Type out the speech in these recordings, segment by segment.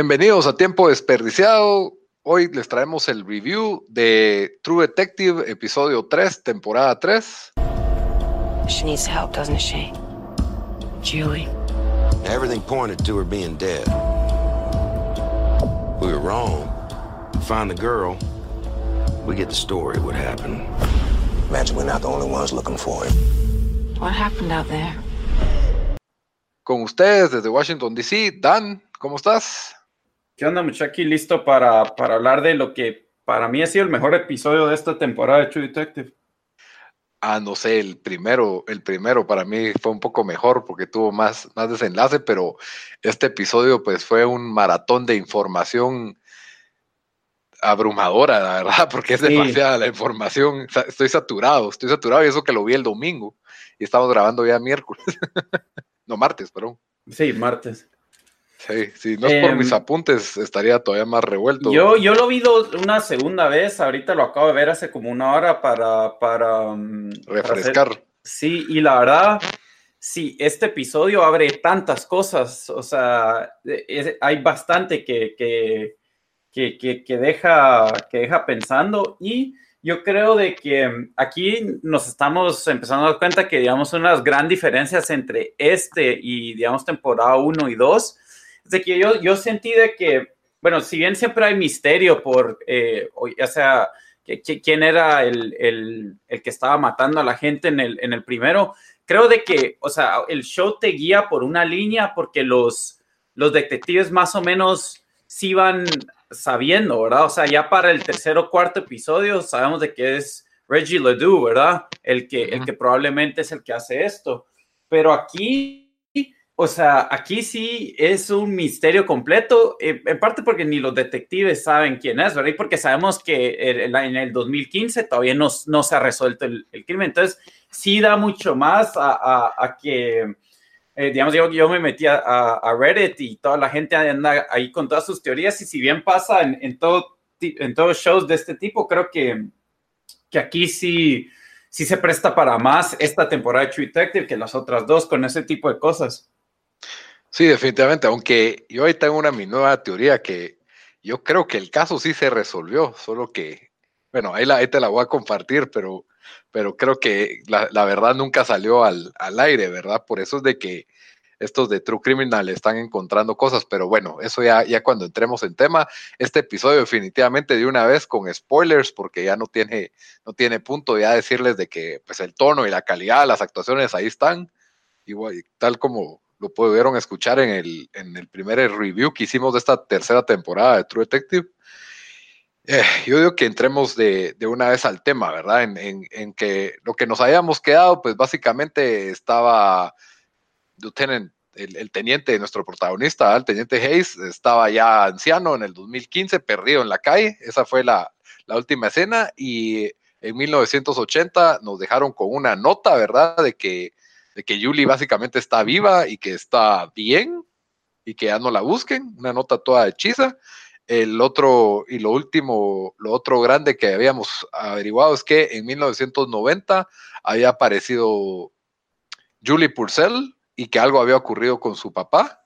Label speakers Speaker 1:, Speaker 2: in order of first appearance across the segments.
Speaker 1: Bienvenidos a Tiempo Desperdiciado. Hoy les traemos el review de True Detective, episodio 3, temporada 3.
Speaker 2: She needs help, doesn't she? Julie.
Speaker 3: Everything pointed to her being dead. We were wrong. Find the girl. We get the story what happened.
Speaker 4: Imagine we're not the only ones looking for him.
Speaker 2: What happened out there?
Speaker 1: Con ustedes desde Washington, D.C., Dan, ¿cómo estás?
Speaker 5: ¿Qué onda, muchacho? Aquí listo para, para hablar de lo que para mí ha sido el mejor episodio de esta temporada de True Detective.
Speaker 1: Ah, no sé, el primero, el primero para mí fue un poco mejor porque tuvo más, más desenlace, pero este episodio pues fue un maratón de información abrumadora, la verdad, porque es
Speaker 5: Sí.
Speaker 1: demasiada la información. Estoy saturado, estoy saturado y eso que lo vi el domingo y estamos grabando ya miércoles. no, martes, perdón.
Speaker 5: Sí, martes.
Speaker 1: Sí, si no es por
Speaker 5: Em,
Speaker 1: mis apuntes, estaría todavía más revuelto.
Speaker 5: Yo, yo lo vi dos- una segunda vez, ahorita lo acabo de ver hace como una hora para, para, mm, para hacer-
Speaker 1: refrescar.
Speaker 5: Sí, y la verdad, sí, este episodio abre tantas cosas, o sea, es- hay bastante que, que, que, que- deja, que deja pensando y yo creo de que mm, aquí nos estamos empezando a dar cuenta que, digamos, una de las grandes diferencias entre este y, digamos, temporada 1 y 2, es de que yo, yo sentí de que, bueno, si bien siempre hay misterio por, eh, o ya sea que- que- quién era el, el- el que estaba matando a la gente en el, en el primero. Creo de que, o sea, el show te guía por una línea porque los, los detectives más o menos sí van sabiendo, ¿verdad? O sea, ya para el tercer o cuarto episodio sabemos de que es Reggie Ledoux, ¿verdad? El que, el que probablemente es el que hace esto. Pero aquí, o sea, aquí sí es un misterio completo, eh, en parte porque ni los detectives saben quién es, ¿verdad? Y porque sabemos que en el 2015 todavía no, no se ha resuelto el, crimen. Entonces, sí da mucho más a, que, eh, digamos, yo, yo me metí a, a- Reddit y toda la gente anda ahí con todas sus teorías y si bien pasa en, todo, en todos shows de este tipo, creo que, que aquí sí, sí se presta para más esta temporada de True Detective que las otras dos con ese tipo de cosas.
Speaker 1: Sí, definitivamente, aunque yo ahí tengo una mi nueva teoría que yo creo que el caso sí se resolvió, solo que, bueno, ahí, la, ahí te la voy a compartir, pero, pero creo que la, la verdad nunca salió al, al aire, ¿verdad? Por eso es de que estos de True Criminal están encontrando cosas, pero bueno, eso ya, ya cuando entremos en tema, este episodio definitivamente de una vez con spoilers, porque ya no tiene, no tiene punto ya decirles de que pues el tono y la calidad de las actuaciones ahí están, igual, tal como lo pudieron escuchar en el, en el primer review que hicimos de esta tercera temporada de True Detective. Eh, yo digo que entremos de, de una vez al tema, ¿verdad? En, en- en que lo que nos habíamos quedado, pues básicamente estaba Lieutenant, el, el teniente de nuestro protagonista, el teniente Hayes, estaba ya anciano en el 2015, perdido en la calle. Esa fue la, la última escena y en 1980 nos dejaron con una nota, ¿verdad? De que, de que Julie básicamente está viva y que está bien y que ya no la busquen, una nota toda hechiza. El otro y lo último, lo otro grande que habíamos averiguado es que en 1990 había aparecido Julie Purcell y que algo había ocurrido con su papá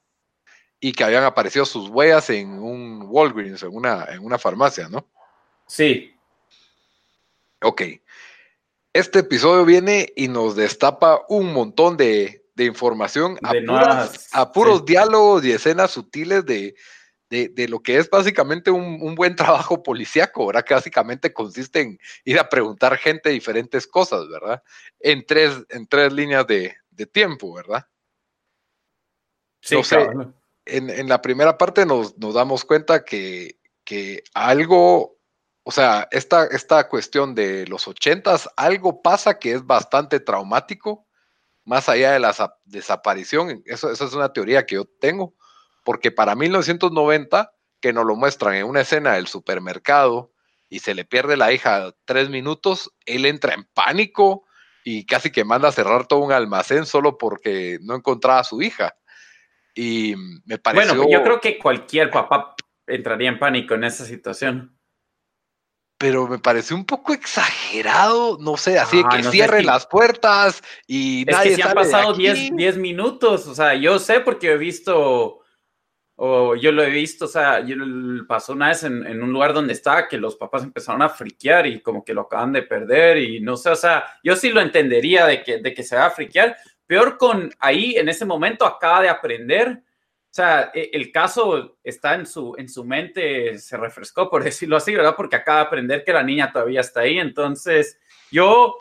Speaker 1: y que habían aparecido sus huellas en un Walgreens, en una, en una farmacia, ¿no?
Speaker 5: Sí,
Speaker 1: Ok. Este episodio viene y nos destapa un montón de, de información a,
Speaker 5: De
Speaker 1: puras-
Speaker 5: nuevas,
Speaker 1: a puros
Speaker 5: sí.
Speaker 1: diálogos y escenas sutiles de, de, de lo que es básicamente un, un buen trabajo policíaco, ¿verdad? Que básicamente consiste en ir a preguntar gente diferentes cosas, ¿verdad? En tres, en tres líneas de, de tiempo, ¿verdad?
Speaker 5: sí,
Speaker 1: No sé.
Speaker 5: cabrón.
Speaker 1: en, en la primera parte nos, nos damos cuenta que, que algo, o sea, esta, esta cuestión de los ochentas, algo pasa que es bastante traumático, más allá de la sa- desaparición. Eso, eso es una teoría que yo tengo, porque para 1990, que nos lo muestran en una escena del supermercado y se le pierde la hija tres minutos, él entra en pánico y casi que manda a cerrar todo un almacén solo porque no encontraba a su hija. Y me pareció...
Speaker 5: Bueno, yo creo que cualquier papá entraría en pánico en esa situación.
Speaker 1: Pero me pareció un poco exagerado, no sé, así de
Speaker 5: Ah,
Speaker 1: que
Speaker 5: no que-
Speaker 1: las puertas y
Speaker 5: Es
Speaker 1: nadie
Speaker 5: que si han
Speaker 1: de
Speaker 5: pasado
Speaker 1: aquí.
Speaker 5: 10, 10 minutos, o sea, yo sé porque he visto O yo lo he visto, o sea, yo pasó una vez en, en, un lugar donde estaba que los papás empezaron a friquear y como que lo acaban de perder y no sé, o sea, yo sí lo entendería de que, de que se va a friquear. Peor con ahí, en ese momento, acaba de aprender. O sea, e, el caso está en su, en su mente, se refrescó, por decirlo así, ¿verdad? Porque acaba de aprender que la niña todavía está ahí. Entonces, yo,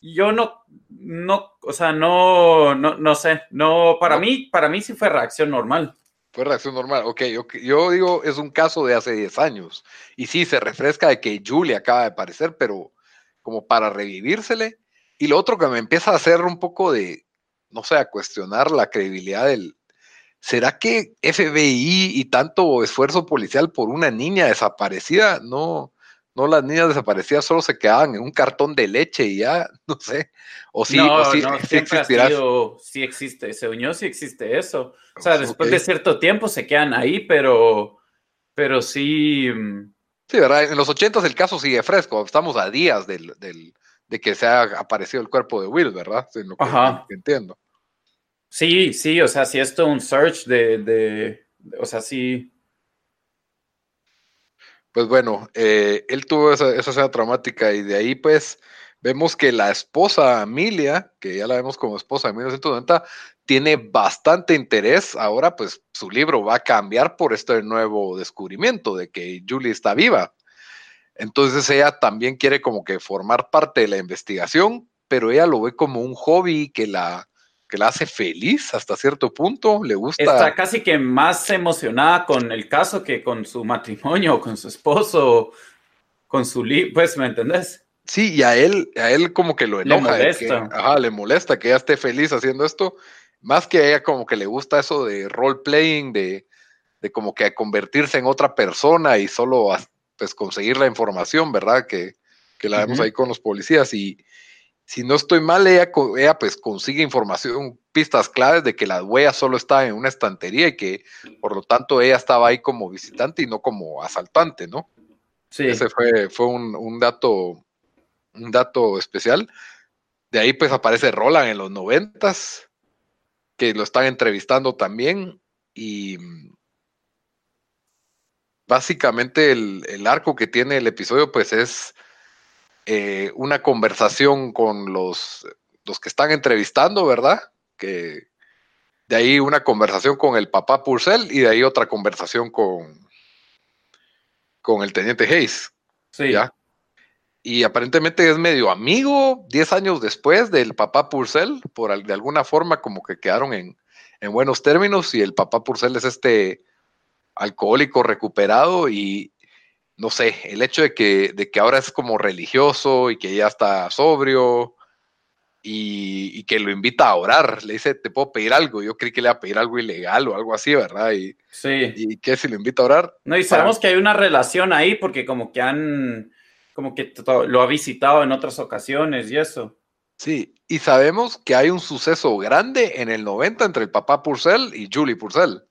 Speaker 5: yo no, no, o sea, no, no, no sé, no, para mí, para mí sí fue reacción normal.
Speaker 1: Fue reacción normal. Ok, yo, yo digo, es un caso de hace 10 años. Y sí, se refresca de que Julie acaba de aparecer, pero como para revivírsele. Y lo otro que me empieza a hacer un poco de, no sé, a cuestionar la credibilidad del... ¿Será que FBI y tanto esfuerzo policial por una niña desaparecida? No, no las niñas desaparecidas solo se quedaban en un cartón de leche y ya, no sé. O sí,
Speaker 5: no,
Speaker 1: o sí,
Speaker 5: no,
Speaker 1: sí
Speaker 5: siempre ha
Speaker 1: existirá.
Speaker 5: sido- sí existe, se unió, sí existe eso. O sea, después de cierto tiempo se quedan ahí, pero, pero sí, mm,
Speaker 1: Sí, ¿verdad? En los ochentas el caso sigue fresco. Estamos a días del, del- de que se ha aparecido el cuerpo de Will, ¿verdad? En lo que,
Speaker 5: Ajá.
Speaker 1: en lo que entiendo.
Speaker 5: Sí, sí, o sea, si esto es un search de, de, o sea, sí,
Speaker 1: Pues bueno, eh, él tuvo esa, esa escena traumática y de ahí pues vemos que la esposa Amelia, que ya la vemos como esposa de 1990, tiene bastante interés. Ahora pues su libro va a cambiar por este nuevo descubrimiento de que Julie está viva. Entonces ella también quiere como que formar parte de la investigación, pero ella lo ve como un hobby que la, que la hace feliz hasta cierto punto. Le gusta.
Speaker 5: está casi que más emocionada con el caso que con su matrimonio, con su esposo, con su libro, pues, ¿me entendés?
Speaker 1: Sí, y a él, a él como que lo
Speaker 5: Le
Speaker 1: enoja. que-
Speaker 5: molesta.
Speaker 1: ajá, le molesta que ella esté feliz haciendo esto. Más que a ella como que le gusta eso de role playing, de, de como que convertirse en otra persona y solo pues conseguir la información, ¿verdad? Que, que la vemos
Speaker 5: Ujú.
Speaker 1: ahí con los policías. Y si no estoy mal, ella, pues consigue información, pistas claves de que la huella solo estaba en una estantería y que por lo tanto ella estaba ahí como visitante y no como asaltante, ¿no?
Speaker 5: Sí.
Speaker 1: Ese fue, fue un, un dato, un dato especial. De ahí pues aparece Roland en los noventas, que lo están entrevistando también. Y básicamente el, el arco que tiene el episodio pues es eh, una conversación con los, los que están entrevistando, ¿verdad? Que de ahí una conversación con el papá Purcell y de ahí otra conversación con, con el teniente Hayes.
Speaker 5: Sí.
Speaker 1: ¿ya? Y aparentemente es medio amigo 10 años después del papá Purcell, por de alguna forma como que quedaron en, en buenos términos y el papá Purcell es este alcohólico recuperado y no sé, el hecho de que, de que ahora es como religioso y que ya está sobrio y, y que lo invita a orar, le dice, te puedo pedir algo, yo creí que le iba a pedir algo ilegal o algo así, ¿verdad? Y,
Speaker 5: Sí.
Speaker 1: y que si lo invita a orar,
Speaker 5: No, y sabemos que hay una relación ahí porque como que han, como que lo ha visitado en otras ocasiones y eso.
Speaker 1: Sí, y sabemos que hay un suceso grande en el 90 entre el papá Purcell y Julie Purcell.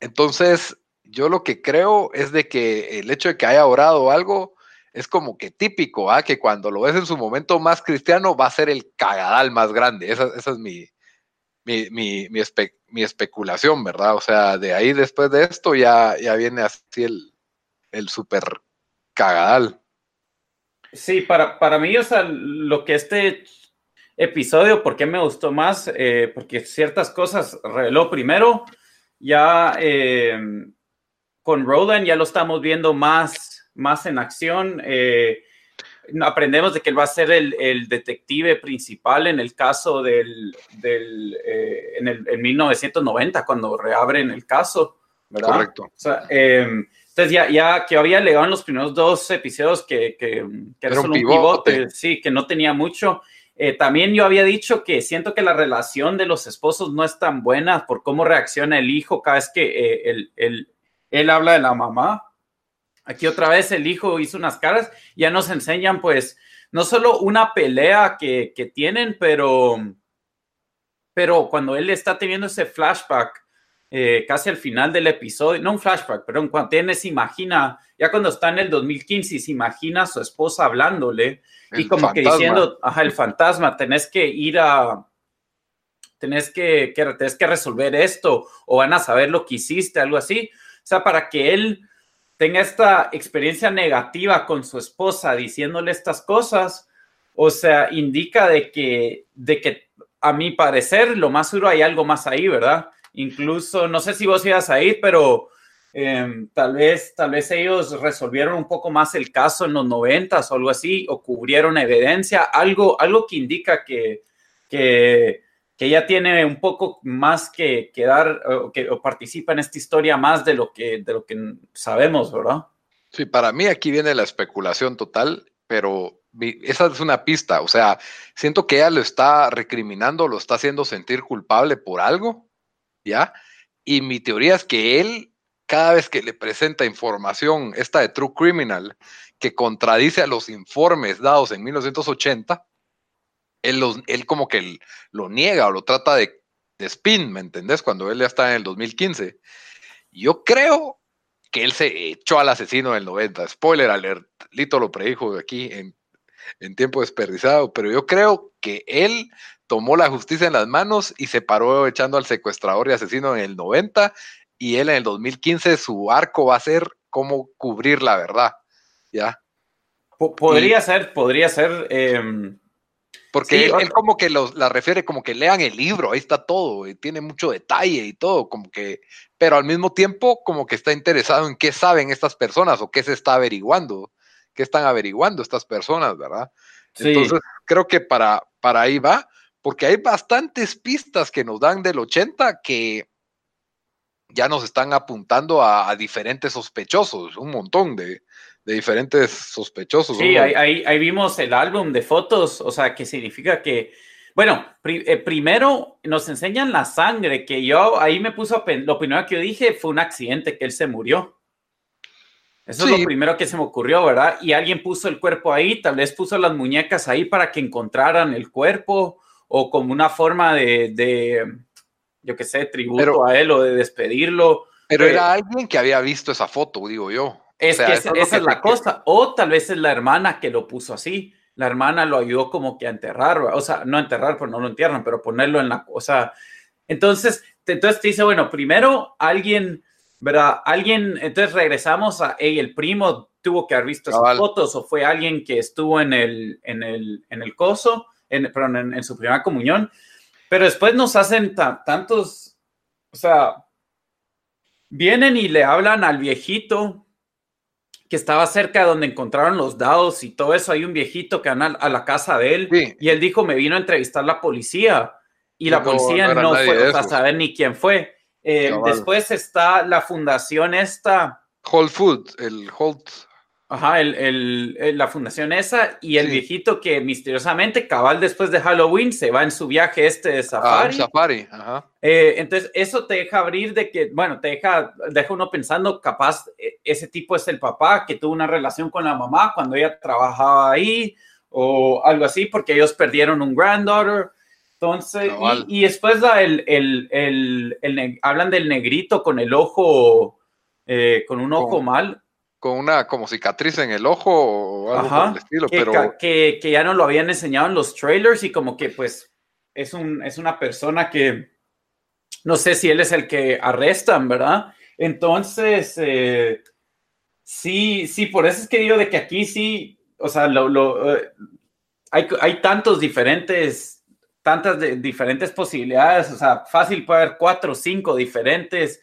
Speaker 1: Entonces, yo lo que creo es de que el hecho de que haya orado algo es como que típico, ¿ah? que cuando lo ves en su momento más cristiano va a ser el cagadal más grande. Esa, esa es mi, mi, mi, mi, espe- mi especulación, ¿verdad? O sea, de ahí después de esto ya, ya viene así el, el super cagadal.
Speaker 5: Sí, para, para mí, o sea, lo que este episodio, ¿por qué me gustó más? Eh, porque ciertas cosas reveló primero, ya eh, con Roland ya lo estamos viendo más, más en acción. eh, aprendemos de que él va a ser el, el detective principal en el caso del, del eh, en, el, en 1990, cuando reabren el caso, ¿verdad?
Speaker 1: Correcto.
Speaker 5: O sea, eh, entonces ya, ya que había legado en los primeros dos episodios que, que, que era solo un
Speaker 1: pivote.
Speaker 5: pivote, sí, que no tenía mucho. Eh, también yo había dicho que siento que la relación de los esposos no es tan buena por cómo reacciona el hijo cada vez que eh, él, él- habla de la mamá. Aquí otra vez el hijo hizo unas caras, ya nos enseñan pues no solo una pelea que, que tienen, pero, pero cuando él está teniendo ese flashback eh, casi al final del episodio, no un flashback, pero cuando tiene, se imagina, ya cuando está en el 2015 y se imagina a su esposa hablándole y como que diciendo, ajá, el fantasma, tenés que ir a, tenés que, que, tenés que resolver esto o van a saber lo que hiciste, algo así. Sea, para que él tenga esta experiencia negativa con su esposa diciéndole estas cosas, o sea, indica de que, de que a mi parecer, lo más seguro hay algo más ahí, ¿verdad? Incluso, no sé si vos ibas a ir, pero eh, tal, vez, tal vez ellos resolvieron un poco más el caso en los noventas o algo así, o cubrieron evidencia, algo, algo que indica que, que, que ella tiene un poco más que, que dar o que o participa en esta historia más de lo, que, de lo que sabemos, ¿verdad?
Speaker 1: Sí, para mí aquí viene la especulación total, pero esa es una pista, o sea, siento que ella lo está recriminando, lo está haciendo sentir culpable por algo, ¿ya? Y mi teoría es que él, cada vez que le presenta información, esta de True Criminal, que contradice a los informes dados en 1980, él, él como que lo niega o lo trata de, de spin, ¿me entendés? Cuando él ya está en el 2015. Yo creo que él se echó al asesino del 90. Spoiler alert, Lito lo predijo aquí en en tiempo desperdiciado, pero yo creo que él tomó la justicia en las manos y se paró echando al secuestrador y asesino en el 90 y él en el 2015 su arco va a ser cómo cubrir la verdad, ¿ya?
Speaker 5: Podría y, ser, podría ser... Eh,
Speaker 1: porque sí, él, él, como que los, la refiere como que lean el libro, ahí está todo, y tiene mucho detalle y todo, como que, pero al mismo tiempo como que está interesado en qué saben estas personas o qué se está averiguando qué están averiguando estas personas, ¿verdad? Sí. Entonces, creo que para, para ahí va, porque hay bastantes pistas que nos dan del 80 que ya nos están apuntando a, a diferentes sospechosos, un montón de, de diferentes sospechosos.
Speaker 5: Sí, ahí, ahí, ahí, vimos el álbum de fotos, o sea, que significa que, bueno, pri eh, primero nos enseñan la sangre, que yo ahí me puso, lo primero que yo dije fue un accidente, que él se murió. Eso sí. es lo primero que se me ocurrió, ¿verdad? Y alguien puso el cuerpo ahí, tal vez puso las muñecas ahí para que encontraran el cuerpo o como una forma de, de yo qué sé, tributo pero, a él o de despedirlo.
Speaker 1: Pero eh, era alguien que había visto esa foto, digo yo.
Speaker 5: Es o sea, que esa, es, es la cosa. O tal vez es la hermana que lo puso así. La hermana lo ayudó como que a enterrar, o sea, no enterrar, pues no lo entierran, pero ponerlo en la cosa. Entonces, entonces te dice, bueno, primero alguien ¿verdad? Alguien, entonces regresamos a, hey, el primo tuvo que haber visto esas fotos o fue alguien que estuvo en el, en el, en el coso, en, perdón, en, en, su primera comunión, pero después nos hacen tantos, o sea, vienen y le hablan al viejito que estaba cerca de donde encontraron los dados y todo eso, hay un viejito que anda a la casa de él sí. y él dijo, me vino a entrevistar la policía y la policía no, no fue a saber ni quién fue. Eh, después está la fundación esta.
Speaker 1: Whole Food, el Whole.
Speaker 5: Ajá, el, el, el, la fundación esa y el sí. viejito que misteriosamente, cabal después de Halloween, se va en su viaje este de safari.
Speaker 1: Ah, safari, ajá.
Speaker 5: Eh, entonces, eso te deja abrir de que, bueno, te deja, deja uno pensando, capaz e, ese tipo es el papá que tuvo una relación con la mamá cuando ella trabajaba ahí o algo así, porque ellos perdieron un granddaughter. Entonces, no, y, y, después da el, el, el, el, hablan del negrito con el ojo, eh, con un ojo mal.
Speaker 1: Con una como cicatriz en el ojo o algo
Speaker 5: Ajá,
Speaker 1: por el estilo,
Speaker 5: que,
Speaker 1: pero...
Speaker 5: Que, que, ya no lo habían enseñado en los trailers y como que pues es, un, es una persona que no sé si él es el que arrestan, ¿verdad? Entonces, eh, sí, sí, por eso es que digo de que aquí sí, o sea, lo, lo, uh, hay, hay tantos diferentes tantas de, diferentes posibilidades, o sea, fácil puede haber cuatro o cinco diferentes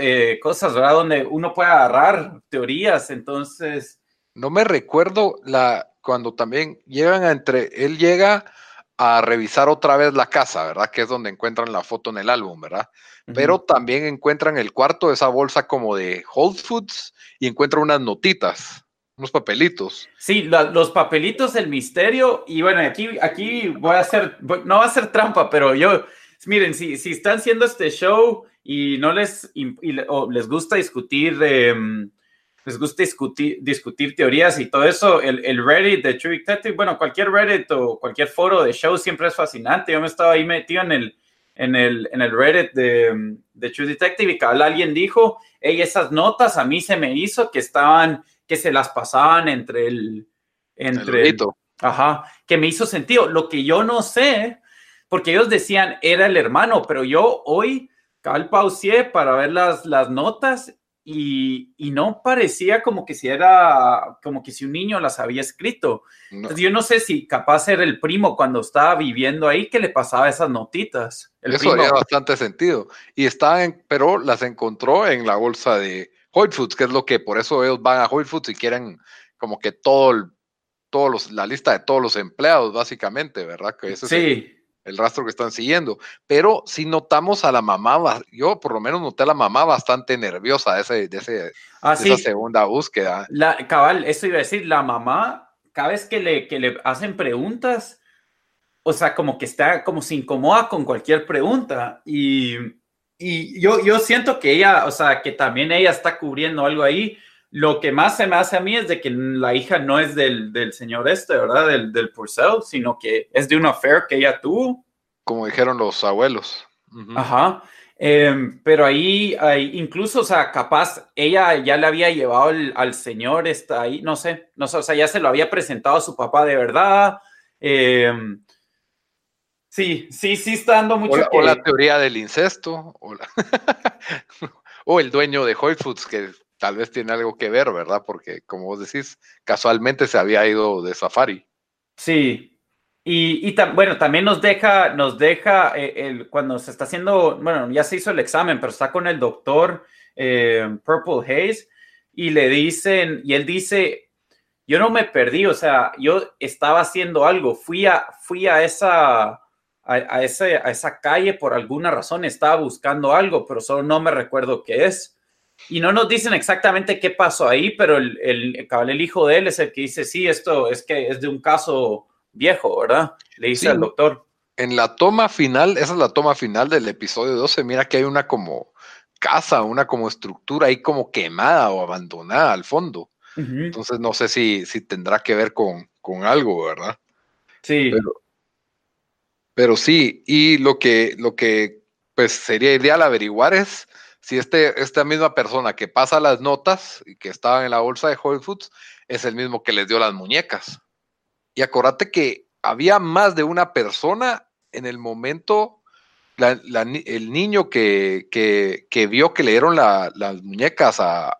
Speaker 5: eh, cosas, ¿verdad? Donde uno puede agarrar teorías, entonces...
Speaker 1: No me recuerdo la cuando también llegan a entre, él llega a revisar otra vez la casa, ¿verdad? Que es donde encuentran la foto en el álbum, ¿verdad? Uh -huh. Pero también encuentran el cuarto, esa bolsa como de Whole Foods y encuentran unas notitas unos papelitos.
Speaker 5: Sí, la, los papelitos, el misterio, y bueno, aquí, aquí voy a hacer, no va a ser trampa, pero yo, miren, si, si están haciendo este show y no les, y, o les gusta discutir, eh, les gusta discutir, discutir teorías y todo eso, el, el, Reddit de True Detective, bueno, cualquier Reddit o cualquier foro de show siempre es fascinante. Yo me estaba ahí metido en el, en el, en el Reddit de, de True Detective y cada alguien dijo, hey, esas notas a mí se me hizo que estaban que se las pasaban entre el... Entre
Speaker 1: el
Speaker 5: ajá, que me hizo sentido. Lo que yo no sé, porque ellos decían era el hermano, pero yo hoy cabal pausié para ver las, las notas y, y, no parecía como que si era, como que si un niño las había escrito. No. Entonces, yo no sé si capaz era el primo cuando estaba viviendo ahí que le pasaba esas notitas. El
Speaker 1: Eso
Speaker 5: primo.
Speaker 1: haría bastante sentido. Y estaban, pero las encontró en la bolsa de Whole Foods, que es lo que por eso ellos van a Whole Foods y quieren como que todo el, todos los, la lista de todos los empleados, básicamente, ¿verdad? Que ese
Speaker 5: sí.
Speaker 1: es el, el rastro que están siguiendo. Pero si notamos a la mamá, yo por lo menos noté a la mamá bastante nerviosa de, ese, de, ese,
Speaker 5: ah,
Speaker 1: de
Speaker 5: sí.
Speaker 1: esa segunda búsqueda.
Speaker 5: La, cabal, eso iba a decir, la mamá, cada vez que le, que le hacen preguntas, o sea, como que está, como se incomoda con cualquier pregunta. Y, y yo, yo siento que ella, o sea, que también ella está cubriendo algo ahí. Lo que más se me hace a mí es de que la hija no es del, del señor este, ¿verdad? Del, del Purcell, sino que es de una affair que ella tuvo.
Speaker 1: Como dijeron los abuelos. Uh -huh.
Speaker 5: Ajá. Eh, pero ahí, ahí, incluso, o sea, capaz ella ya le había llevado el, al señor, está ahí, no sé, no sé, o sea, ya se lo había presentado a su papá de verdad. Eh, sí, sí, sí está dando mucho.
Speaker 1: O la,
Speaker 5: que...
Speaker 1: o la teoría del incesto, o, la o el dueño de Whole Foods, que tal vez tiene algo que ver, ¿verdad? Porque, como vos decís, casualmente se había ido de safari.
Speaker 5: Sí. Y, bueno, también nos deja, nos deja eh, el, cuando se está haciendo, bueno, ya se hizo el examen, pero está con el doctor eh, Purple Haze y le dicen, y él dice, yo no me perdí, o sea, yo estaba haciendo algo, fui a, fui a esa, a, a esa calle por alguna razón, estaba buscando algo, pero solo no me recuerdo qué es. Y no nos dicen exactamente qué pasó ahí, pero el, el, el, hijo de él es el que dice, sí, esto es que es de un caso viejo, ¿verdad? Le dice sí, al doctor.
Speaker 1: En la toma final, esa es la toma final del episodio 12, mira que hay una como casa, una como estructura ahí como quemada o abandonada al fondo. Uh -huh. Entonces no sé si, si tendrá que ver con, con algo, ¿verdad?
Speaker 5: Sí.
Speaker 1: Pero, pero, sí, y lo que, lo que pues sería ideal averiguar es si este, esta misma persona que pasa las notas y que estaba en la bolsa de Whole Foods es el mismo que les dio las muñecas. Y acordate que había más de una persona en el momento, la, la, el niño que, que, que, vio que le dieron la, las muñecas a,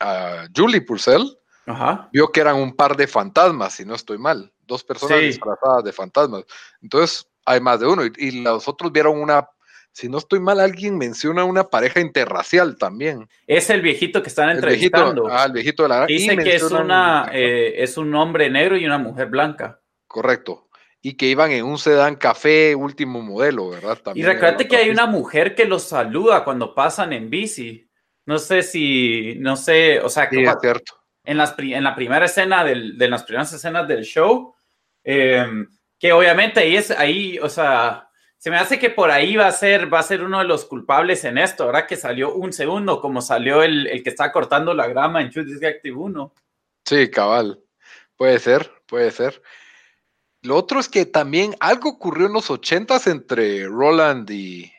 Speaker 1: a Julie Purcell,
Speaker 5: Ajá.
Speaker 1: vio que eran un par de fantasmas, si no estoy mal, dos personas
Speaker 5: Sí.
Speaker 1: disfrazadas de fantasmas. Entonces hay más de uno y, y los otros vieron una, si no estoy mal, alguien menciona una pareja interracial también.
Speaker 5: Es el viejito que están
Speaker 1: El viejito,
Speaker 5: entrevistando.
Speaker 1: ah, el viejito de la y
Speaker 5: Dice que es, una, eh, es un hombre negro y una mujer blanca.
Speaker 1: Correcto. Y que iban en un sedán café último modelo, ¿verdad?
Speaker 5: Y
Speaker 1: También
Speaker 5: recuerda
Speaker 1: era
Speaker 5: que hay una mujer que los saluda cuando pasan en bici. No sé si, no sé, o sea,
Speaker 1: pista. Sí,
Speaker 5: como
Speaker 1: es cierto.
Speaker 5: en, las, en la primera escena del, de las primeras escenas del show, eh, que obviamente ahí es, ahí, o sea, se me hace que por ahí va a ser, va a ser uno de los culpables en esto, ¿verdad? Que salió un segundo, como salió el, el que está cortando la grama en True Detective 1.
Speaker 1: Sí, cabal. Puede ser, puede ser. Lo otro es que también algo ocurrió en los ochentas entre Roland y,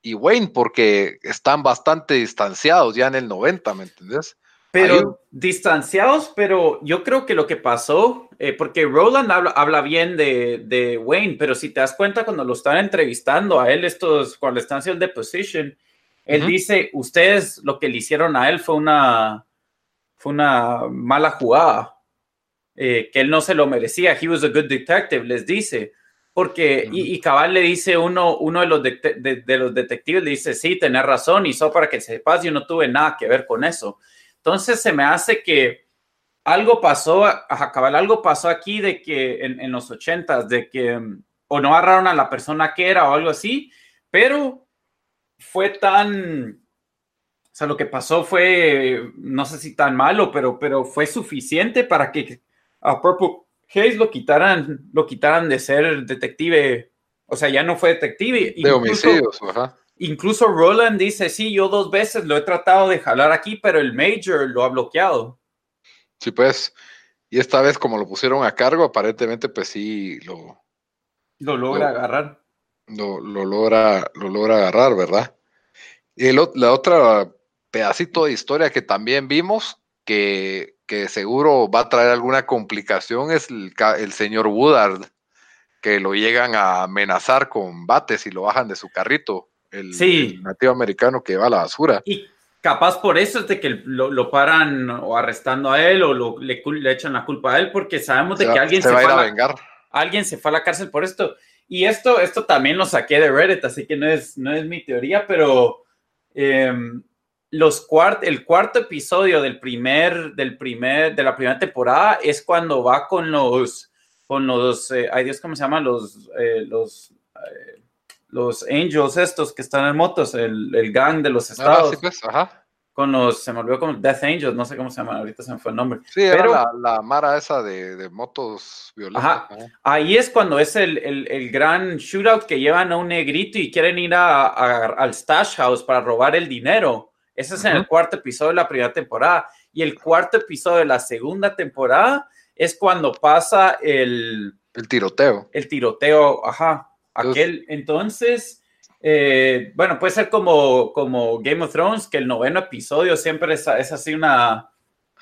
Speaker 1: y Wayne, porque están bastante distanciados ya en el 90, ¿me entendés?
Speaker 5: Pero distanciados, pero yo creo que lo que pasó, eh, porque Roland habla, habla bien de, de, Wayne, pero si te das cuenta cuando lo están entrevistando a él, estos, cuando le están haciendo el deposition, él uh -huh. dice, ustedes lo que le hicieron a él fue una, fue una mala jugada, eh, que él no se lo merecía, he was a good detective, les dice, porque, uh -huh. y, y, Cabal le dice uno, uno de los, de, de, de, los detectives, le dice, sí, tenés razón, y eso para que sepas, yo no tuve nada que ver con eso. Entonces se me hace que algo pasó, a Cabal, algo pasó aquí de que en, en los ochentas, de que o no agarraron a la persona que era o algo así, pero fue tan, o sea, lo que pasó fue, no sé si tan malo, pero, pero fue suficiente para que a Purple Haze lo quitaran, lo quitaran de ser detective, o sea, ya no fue detective.
Speaker 1: De incluso, homicidios, ajá.
Speaker 5: Incluso Roland dice, sí, yo dos veces lo he tratado de jalar aquí, pero el Major lo ha bloqueado.
Speaker 1: Sí, pues, y esta vez como lo pusieron a cargo, aparentemente pues sí lo...
Speaker 5: Lo logra lo, agarrar.
Speaker 1: Lo, lo, logra, lo logra agarrar, ¿verdad? Y el, la otra pedacito de historia que también vimos, que, que seguro va a traer alguna complicación, es el, el señor Woodard, que lo llegan a amenazar con bates y lo bajan de su carrito, el,
Speaker 5: Sí.
Speaker 1: el nativo americano que va a la basura.
Speaker 5: Y capaz por eso es de que lo, lo paran o arrestando a él o lo- le, le echan la culpa a él porque sabemos de
Speaker 1: Se
Speaker 5: que
Speaker 1: va,
Speaker 5: alguien
Speaker 1: se
Speaker 5: se,
Speaker 1: va a ir a
Speaker 5: la-
Speaker 1: vengar.
Speaker 5: alguien se fue a la cárcel por esto. Y esto, esto también lo saqué de Reddit, así que no es, no es mi teoría, pero em, los cuart el cuarto episodio del primer, del primer, de la primera temporada es cuando va con los, con los, eh, ay Dios, ¿cómo se llaman? Los, eh, los, eh, los angels estos que están en motos, el, el gang de los
Speaker 1: Ah,
Speaker 5: estados,
Speaker 1: sí, pues, ajá.
Speaker 5: con los, se me olvidó como Death Angels, no sé cómo se llaman, ahorita se me fue el nombre.
Speaker 1: Sí, era
Speaker 5: Pero-
Speaker 1: la, la mara esa de, de motos violentas.
Speaker 5: Ajá. Ahí es cuando es el, el- el gran shootout que llevan a un negrito y quieren ir a- a- al Stash House para robar el dinero. Ese es en el cuarto episodio de la primera temporada. Y el cuarto episodio de la segunda temporada es cuando pasa el,
Speaker 1: El tiroteo.
Speaker 5: el tiroteo. Ajá.
Speaker 1: Entonces-
Speaker 5: Aquel, entonces, eh, bueno, puede ser como, como Game of Thrones, que el noveno episodio siempre es, es así una,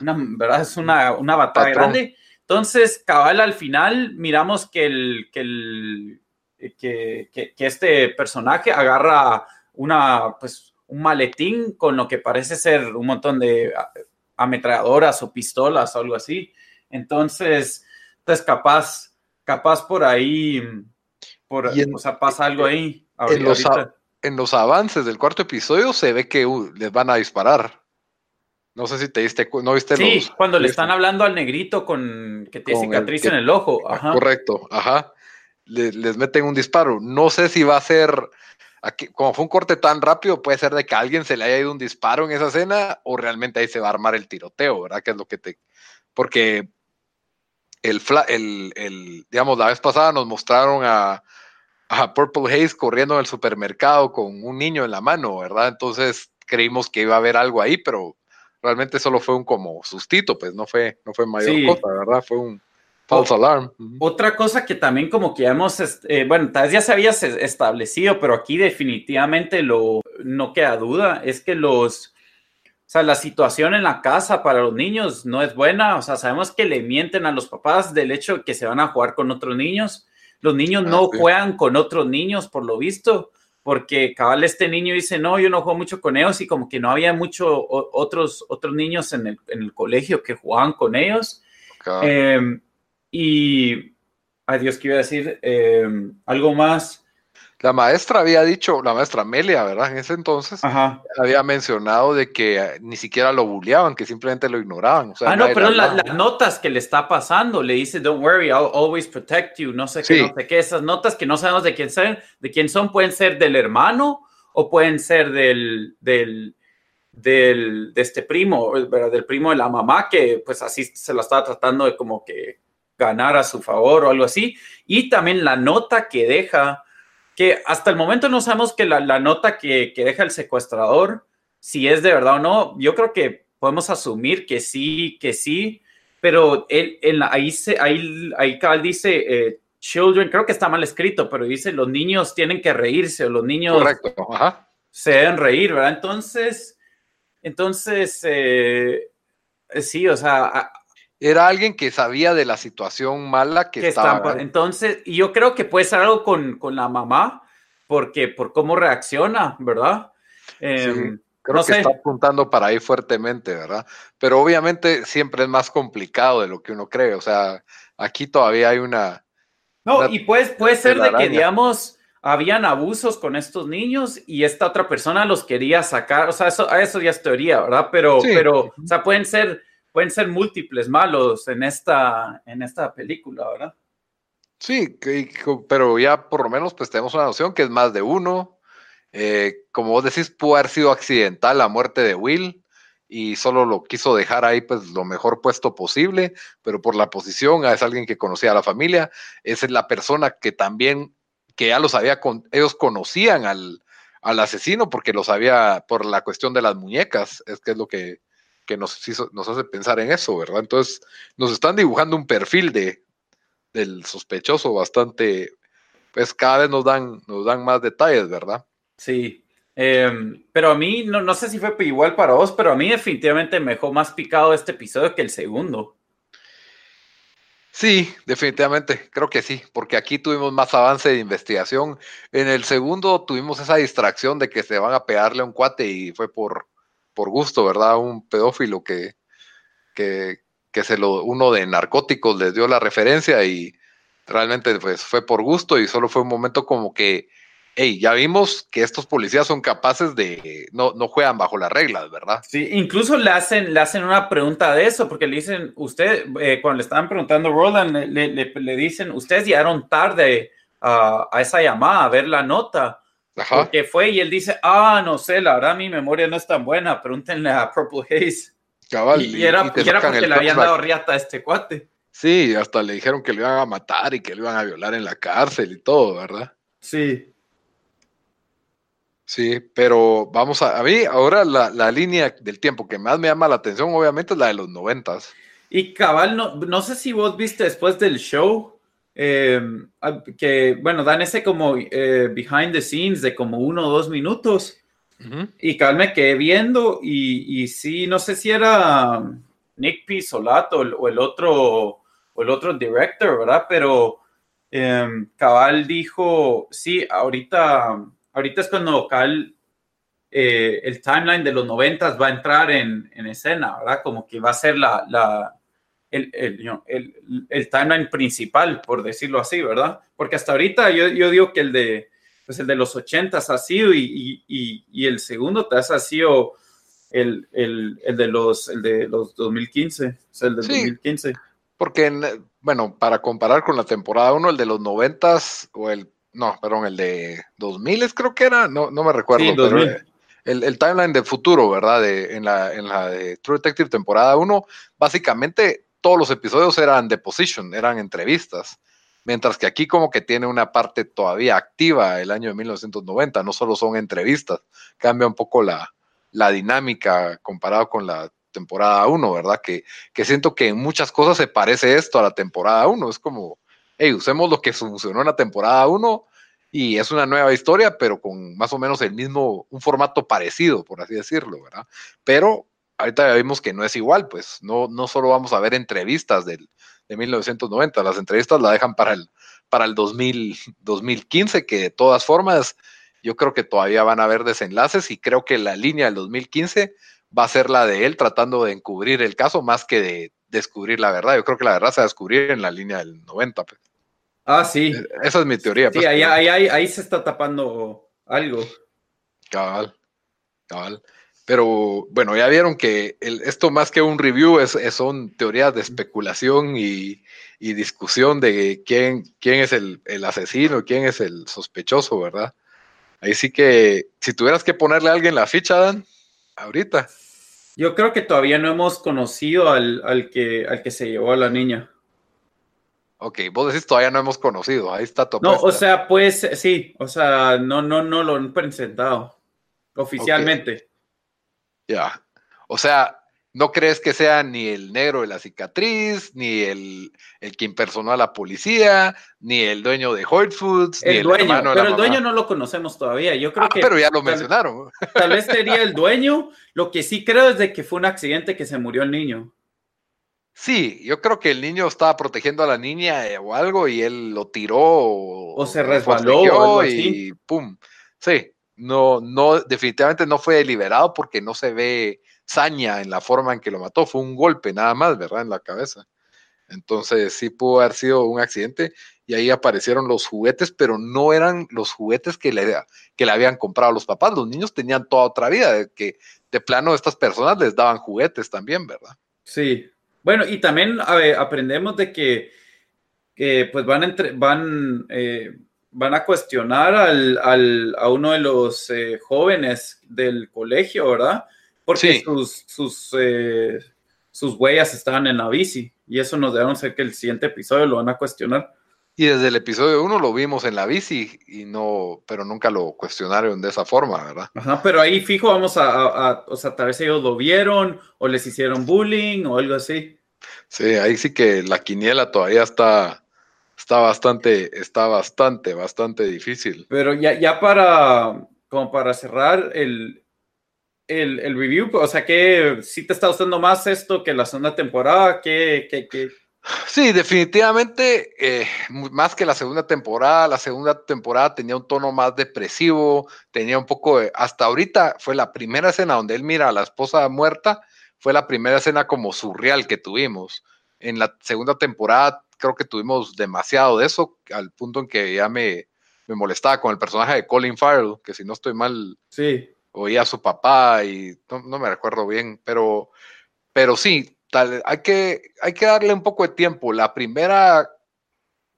Speaker 5: una, ¿verdad? Es una, una batalla
Speaker 1: Patrón.
Speaker 5: grande. Entonces, cabal, al final miramos que, el, que, el, que, que- que este personaje agarra una, pues, un maletín con lo que parece ser un montón de ametralladoras o pistolas o algo así. Entonces, entonces capaz, capaz por ahí, por,
Speaker 1: en-
Speaker 5: o sea, pasa algo ahí.
Speaker 1: en los. En los avances del cuarto episodio se ve que uh, les van a disparar. No sé si te diste no viste
Speaker 5: Sí,
Speaker 1: los.
Speaker 5: cuando le están hablando al negrito con que tiene
Speaker 1: el
Speaker 5: cicatriz
Speaker 1: que-
Speaker 5: en el ojo. Ajá.
Speaker 1: Correcto, ajá. Le- les meten un disparo. No sé si va a ser. Aquí, como fue un corte tan rápido, puede ser de que a alguien se le haya ido un disparo en esa escena o realmente ahí se va a armar el tiroteo, ¿verdad? Que es lo que te. Porque el, fla- el, el- digamos, la vez pasada nos mostraron a, a Purple Haze corriendo en el supermercado con un niño en la mano, ¿verdad? Entonces creímos que iba a haber algo ahí, pero realmente solo fue un como sustito, pues no fue, no fue mayor
Speaker 5: Sí.
Speaker 1: cosa, ¿verdad? Fue un false alarm.
Speaker 5: Otra cosa que también como que ya hemos, eh, bueno, tal vez ya se había establecido, pero aquí definitivamente lo, no queda duda, es que los, o sea, la situación en la casa para los niños no es buena, o sea, sabemos que le mienten a los papás del hecho de que se van a jugar con otros niños, los niños
Speaker 1: Ah,
Speaker 5: no
Speaker 1: sí.
Speaker 5: juegan con otros niños, por lo visto, porque cabal este niño dice, no, yo no juego mucho con ellos y como que no había muchos otros, otros niños en el, en el colegio que jugaban con ellos. Eh, y, ay Dios, ¿qué iba a decir? Eh, algo más.
Speaker 1: La maestra había dicho, la maestra Amelia, ¿verdad? En ese entonces
Speaker 5: Ajá.
Speaker 1: había mencionado de que eh, ni siquiera lo bulleaban, que simplemente lo ignoraban. o sea,
Speaker 5: Ah, no, pero la- las notas que le está pasando, le dice, don't worry, I'll always protect you, no sé qué,
Speaker 1: Sí.
Speaker 5: no sé qué, esas notas que no sabemos de quién son, de quién son, pueden ser del hermano o pueden ser del, del, del, de este primo, ¿verdad? del primo de la mamá, que pues así se la estaba tratando de como que ganar a su favor o algo así. Y también la nota que deja, que hasta el momento no sabemos que la, la nota que, que deja el secuestrador, si es de verdad o no, yo creo que podemos asumir que sí, que sí, pero él, en la- ahí, se, ahí, ahí cabal dice, eh, children, creo que está mal escrito, pero dice los niños tienen que reírse o los niños
Speaker 1: Correcto, ajá.
Speaker 5: se deben reír, ¿verdad? Entonces, entonces, eh, eh, sí, o sea, a-
Speaker 1: Era alguien que sabía de la situación mala que,
Speaker 5: que
Speaker 1: estaba.
Speaker 5: están, entonces, y yo creo que puede ser algo con, con la mamá, porque por cómo reacciona, ¿verdad? Em,
Speaker 1: Creo
Speaker 5: no
Speaker 1: que
Speaker 5: sé.
Speaker 1: está apuntando para ahí fuertemente, ¿verdad? Pero obviamente siempre es más complicado de lo que uno cree. O sea, aquí todavía hay una.
Speaker 5: No,
Speaker 1: Una
Speaker 5: y puede, puede ser de que, digamos, habían abusos con estos niños y esta otra persona los quería sacar. O sea, eso, a eso ya es teoría, ¿verdad? Pero,
Speaker 1: Sí.
Speaker 5: pero, o sea, pueden ser, pueden ser múltiples malos en esta, en esta película, ¿verdad?
Speaker 1: Sí, pero ya por lo menos pues tenemos una noción que es más de uno. Eh, como vos decís, pudo haber sido accidental la muerte de Will y solo lo quiso dejar ahí pues lo mejor puesto posible, pero por la posición es alguien que conocía a la familia, es la persona que también, que ya los había, con, ellos conocían al, al asesino porque lo sabía por la cuestión de las muñecas, es que es lo que, que nos, hizo, nos hace pensar en eso, ¿verdad? Entonces nos están dibujando un perfil de, del sospechoso bastante, pues cada vez nos dan, nos dan más detalles, ¿verdad?
Speaker 5: Sí. Em, pero a mí, no, no sé si fue igual para vos, pero a mí definitivamente me dejó más picado este episodio que el segundo.
Speaker 1: Sí, definitivamente, creo que sí, porque aquí tuvimos más avance de investigación. En el segundo tuvimos esa distracción de que se van a pegarle a un cuate y fue por, por gusto, ¿verdad? Un pedófilo que, que, que se lo, uno de narcóticos les dio la referencia y realmente pues fue por gusto y solo fue un momento como que hey, ya vimos que estos policías son capaces de, no, no juegan bajo las reglas, ¿verdad?
Speaker 5: Sí, incluso le hacen, le hacen una pregunta de eso, porque le dicen, usted, eh, cuando le estaban preguntando a Roland, le, le, dicen, ustedes llegaron tarde a, esa llamada, a ver la nota. Ajá. Porque fue y él dice, ah, no sé, la verdad mi memoria no es tan buena, pregúntenle a Purple Haze.
Speaker 1: Cabal,
Speaker 5: y, y, era, y, y era porque le habían dado riata a este cuate.
Speaker 1: Sí, hasta le dijeron que lo iban a matar y que lo iban a violar en la cárcel y todo, ¿verdad?
Speaker 5: Sí.
Speaker 1: Sí, pero vamos a, a mí ahora la, la, línea del tiempo que más me llama la atención obviamente es la de los noventas.
Speaker 5: Y cabal, no, no sé si vos viste después del show eh, que, bueno, dan ese como eh, behind the scenes de como uno o dos minutos. Uh -huh. Y cabal me quedé viendo y, y, sí, no sé si era Nick Pizzolato o el otro, o el otro director, ¿verdad? Pero eh, cabal dijo, sí, ahorita ahorita es cuando Cal, eh, el timeline de los noventas va a entrar en, en, escena, ¿verdad? Como que va a ser la, la el, el, el, el, timeline principal, por decirlo así, ¿verdad? Porque hasta ahorita yo, yo digo que el de, pues el de los ochentas ha sido y, y, y, el segundo te ha sido el, el, de los, el de los 2015, o sea, el del sí, 2015.
Speaker 1: Porque, bueno, para comparar con la temporada 1, el de los noventas o el no, perdón, el de 2000 creo que era, no, no me recuerdo.
Speaker 5: Sí,
Speaker 1: pero el, el, timeline del futuro, ¿verdad? De, en, la, en la de True Detective temporada 1, básicamente todos los episodios eran de position, eran entrevistas. Mientras que aquí como que tiene una parte todavía activa el año de 1990, no solo son entrevistas, cambia un poco la, la dinámica comparado con la temporada 1, ¿verdad? Que, que siento que en muchas cosas se parece esto a la temporada 1, es como hey, usemos lo que funcionó en la temporada 1 y es una nueva historia, pero con más o menos el mismo, un formato parecido, por así decirlo, ¿verdad? Pero ahorita ya vimos que no es igual, pues no, no solo vamos a ver entrevistas del, de 1990, las entrevistas la dejan para el, para el 2000, 2015, que de todas formas yo creo que todavía van a haber desenlaces y creo que la línea del 2015 va a ser la de él tratando de encubrir el caso más que de descubrir la verdad. Yo creo que la verdad se va a descubrir en la línea del 90. Pues.
Speaker 5: Ah, sí.
Speaker 1: Esa es mi teoría.
Speaker 5: Sí, pues, ahí, ahí, ahí, ahí, se está tapando algo.
Speaker 1: Cabal, cabal. Pero bueno, ya vieron que el, esto más que un review es, es son teorías de especulación y, y, discusión de quién, quién es el, el asesino, quién es el sospechoso, ¿verdad? Ahí sí que, si tuvieras que ponerle a alguien la ficha, Dan, ahorita.
Speaker 5: Yo creo que todavía no hemos conocido al, al, que, al que se llevó a la niña.
Speaker 1: Ok, vos decís todavía no hemos conocido, ahí está tu
Speaker 5: No, o sea, pues sí, o sea, no, no, no lo han presentado oficialmente.
Speaker 1: Okay. Ya, o sea, ¿no crees que sea ni el negro de la cicatriz, ni el, el que impersonó a la policía, ni el dueño de Whole Foods,
Speaker 5: el
Speaker 1: ni el
Speaker 5: dueño,
Speaker 1: hermano de
Speaker 5: pero
Speaker 1: la
Speaker 5: el
Speaker 1: mamá?
Speaker 5: dueño no lo conocemos todavía. Yo creo
Speaker 1: ah,
Speaker 5: que.
Speaker 1: pero ya lo
Speaker 5: tal,
Speaker 1: mencionaron.
Speaker 5: Tal vez sería el dueño. Lo que sí creo es de que fue un accidente que se murió el niño.
Speaker 1: Sí, yo creo que el niño estaba protegiendo a la niña eh, o algo y él lo tiró o,
Speaker 5: o se resbaló o algo
Speaker 1: y pum. Sí, no, no, definitivamente no fue deliberado porque no se ve saña en la forma en que lo mató. Fue un golpe nada más, ¿verdad? En la cabeza. Entonces sí pudo haber sido un accidente y ahí aparecieron los juguetes, pero no eran los juguetes que le, que le habían comprado los papás. Los niños tenían toda otra vida, de que de plano estas personas les daban juguetes también, ¿verdad?
Speaker 5: Sí, bueno, y también aprendemos de que, que, pues van, entre, van, eh, van a cuestionar al, al, a uno de los eh, jóvenes del colegio, ¿verdad? Porque
Speaker 1: Sí.
Speaker 5: sus, sus, eh, sus huellas estaban en la bici y eso nos debemos ser que el siguiente episodio lo van a cuestionar.
Speaker 1: Y desde el episodio 1 lo vimos en la bici y no, pero nunca lo cuestionaron de esa forma, ¿verdad?
Speaker 5: Ajá, pero ahí fijo vamos a, a, a, o sea, tal vez ellos lo vieron o les hicieron bullying o algo así.
Speaker 1: Sí, ahí sí que la quiniela todavía está, está bastante, está bastante, bastante difícil.
Speaker 5: Pero ya, ya para, como para cerrar el, el, el review, o sea, que si te está gustando más esto que la segunda temporada, que, que, que...
Speaker 1: Sí, definitivamente, eh, más que la segunda temporada, la segunda temporada tenía un tono más depresivo, tenía un poco de, hasta ahorita fue la primera escena donde él mira a la esposa muerta, fue la primera escena como surreal que tuvimos. En la segunda temporada creo que tuvimos demasiado de eso, al punto en que ya me, me molestaba con el personaje de Colin Farrell, que si no estoy mal,
Speaker 5: Sí,
Speaker 1: oía a su papá y no, no me recuerdo bien, pero, pero sí, tal, hay, que, hay que darle un poco de tiempo. La primera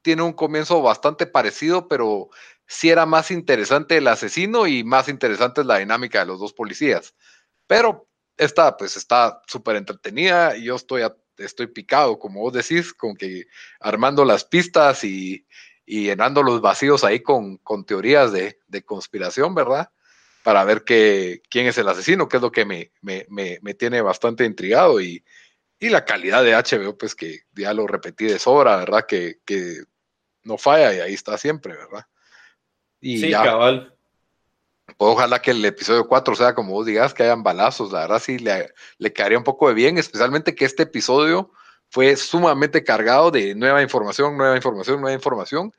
Speaker 1: tiene un comienzo bastante parecido, pero sí era más interesante el asesino y más interesante es la dinámica de los dos policías. Pero esta pues está súper entretenida y yo estoy, a- estoy picado, como vos decís, con que armando las pistas y, y llenando los vacíos ahí con, con teorías de, de conspiración, ¿verdad? Para ver que, quién es el asesino, que es lo que me, me, me, me tiene bastante intrigado y, y la calidad de HBO, pues que ya lo repetí de sobra, ¿verdad? Que, que no falla y ahí está siempre, ¿verdad? Y
Speaker 5: sí,
Speaker 1: ya,
Speaker 5: cabal.
Speaker 1: Ojalá que el episodio 4 sea como vos digas, que hayan balazos, la verdad sí le, le quedaría un poco de bien, especialmente que este episodio fue sumamente cargado de nueva información, nueva información, nueva información,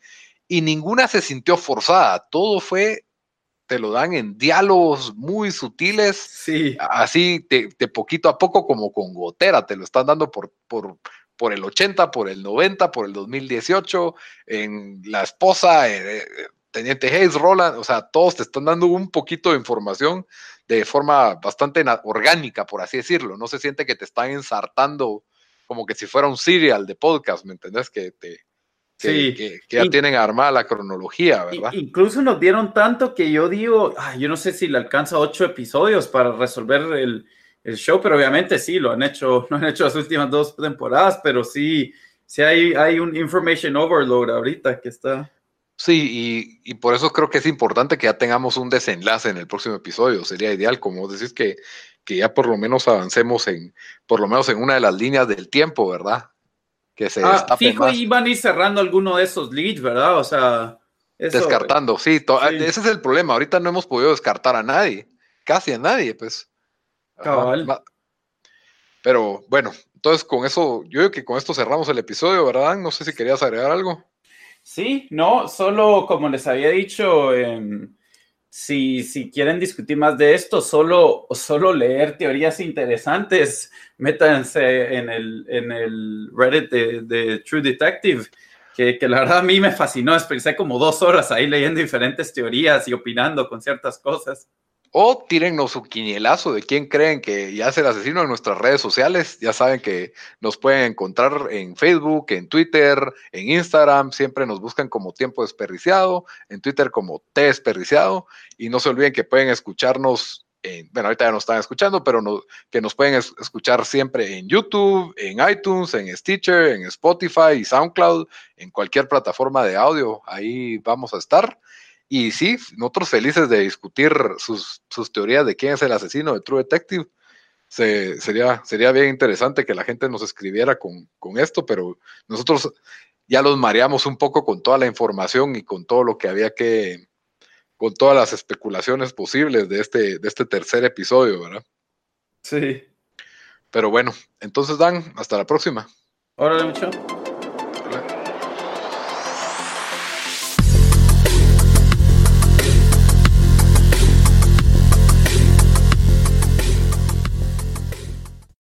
Speaker 1: y ninguna se sintió forzada, todo fue, te lo dan en diálogos muy sutiles,
Speaker 5: Sí,
Speaker 1: así de, de poquito a poco, como con gotera, te lo están dando por, por, por el 80, por el 90, por el 2018, en la esposa, eh, eh, Teniente Hayes, Roland, o sea, todos te están dando un poquito de información de forma bastante orgánica, por así decirlo. No se siente que te están ensartando como que si fuera un serial de podcast, ¿me entendés? Que, te, que,
Speaker 5: Sí.
Speaker 1: que- que ya
Speaker 5: Y-
Speaker 1: tienen armada la cronología, ¿verdad?
Speaker 5: incluso nos dieron tanto que yo digo, ay, yo no sé si le alcanza ocho episodios para resolver el, el show, pero obviamente sí, lo han hecho, lo han hecho las últimas dos temporadas, pero sí, sí hay, hay un information overload ahorita que está.
Speaker 1: Sí, y, y por eso creo que es importante que ya tengamos un desenlace en el próximo episodio. Sería ideal, como decís, que, que ya por lo menos avancemos en, por lo menos en una de las líneas del tiempo, ¿verdad? Que se
Speaker 5: Ah, fijo,
Speaker 1: más.
Speaker 5: iban a ir cerrando alguno de esos leads, ¿verdad? O sea, eso-
Speaker 1: Descartando, sí, to-
Speaker 5: Sí.
Speaker 1: ese es el problema. Ahorita no hemos podido descartar a nadie, casi a nadie, pues.
Speaker 5: Cabal.
Speaker 1: ma- Pero bueno, entonces con eso, yo creo que con esto cerramos el episodio, ¿verdad? No sé si querías agregar algo.
Speaker 5: Sí, no, solo como les había dicho, em, si, si quieren discutir más de esto, solo, solo leer teorías interesantes, métanse en el, en el Reddit de, True Detective, que, que la verdad a mí me fascinó, expresé como dos horas ahí leyendo diferentes teorías y opinando con ciertas cosas.
Speaker 1: O tírennos su quinielazo de quién creen que ya es el asesino en nuestras redes sociales. Ya saben que nos pueden encontrar en Facebook, en Twitter, en Instagram. Siempre nos buscan como Tiempo Desperdiciado, en Twitter como T Desperdiciado. Y no se olviden que pueden escucharnos, en, bueno, ahorita ya nos están escuchando, pero que nos pueden es- escuchar siempre en YouTube, en iTunes, en Stitcher, en Spotify y SoundCloud, en cualquier plataforma de audio. Ahí vamos a estar. Y sí, nosotros felices de discutir sus, sus teorías de quién es el asesino de True Detective. Se- sería, sería bien interesante que la gente nos escribiera con, con esto, pero nosotros ya los mareamos un poco con toda la información y con todo lo que había que, con todas las especulaciones posibles de este, de este tercer episodio, ¿verdad?
Speaker 5: Sí.
Speaker 1: Pero bueno, entonces Dan, hasta la próxima.
Speaker 5: Órale, mucho.